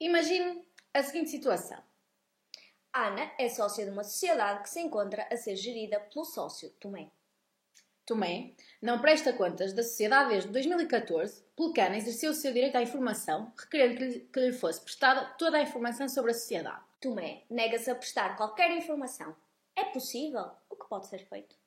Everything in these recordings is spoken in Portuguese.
Imagine a seguinte situação. Ana é sócia de uma sociedade que se encontra a ser gerida pelo sócio Tomé. Tomé não presta contas da sociedade desde 2014, pelo que Ana exerceu o seu direito à informação, requerendo que lhe, que lhe fosse prestada toda a informação sobre a sociedade. Tomé nega-se a prestar qualquer informação. É possível? O que pode ser feito?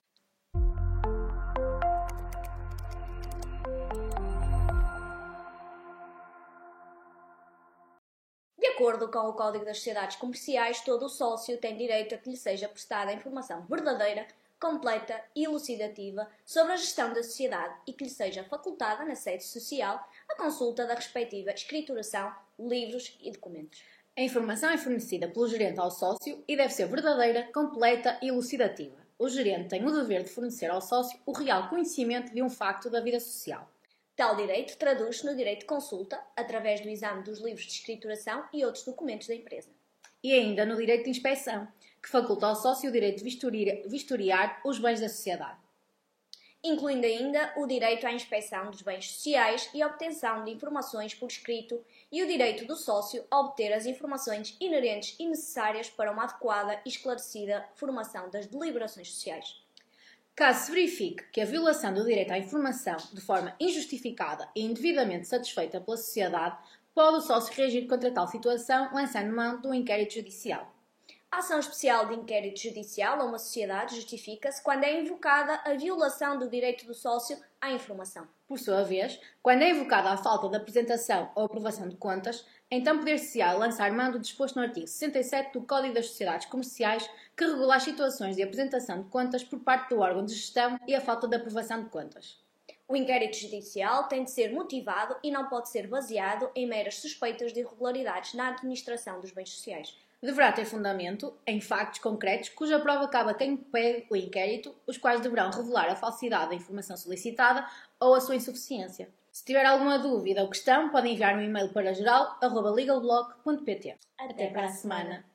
Acordo com o Código das Sociedades Comerciais, todo o sócio tem direito a que lhe seja prestada informação verdadeira, completa e elucidativa sobre a gestão da sociedade e que lhe seja facultada na sede social a consulta da respectiva escrituração, livros e documentos. A informação é fornecida pelo gerente ao sócio e deve ser verdadeira, completa e elucidativa. O gerente tem o dever de fornecer ao sócio o real conhecimento de um facto da vida social. Tal direito traduz-se no direito de consulta, através do exame dos livros de escrituração e outros documentos da empresa. E ainda no direito de inspeção, que faculta ao sócio o direito de vistoriar, os bens da sociedade. Incluindo ainda o direito à inspeção dos bens sociais e a obtenção de informações por escrito e o direito do sócio a obter as informações inerentes e necessárias para uma adequada e esclarecida formação das deliberações sociais. Caso se verifique que a violação do direito à informação, de forma injustificada e indevidamente satisfeita pela sociedade, pode o sócio reagir contra tal situação, lançando mão do inquérito judicial. A ação especial de inquérito judicial a uma sociedade justifica-se quando é invocada a violação do direito do sócio à informação. Por sua vez, quando é invocada a falta de apresentação ou aprovação de contas, então poder-se-á lançar mão do disposto no artigo 67 do Código das Sociedades Comerciais, que regula as situações de apresentação de contas por parte do órgão de gestão e a falta de aprovação de contas. O inquérito judicial tem de ser motivado e não pode ser baseado em meras suspeitas de irregularidades na administração dos bens sociais deverá ter fundamento em factos concretos cuja prova cabe a quem pede o inquérito, os quais deverão revelar a falsidade da informação solicitada ou a sua insuficiência. Se tiver alguma dúvida ou questão, pode enviar um e-mail para geral.legalblog.pt. Até, Até para a semana. semana.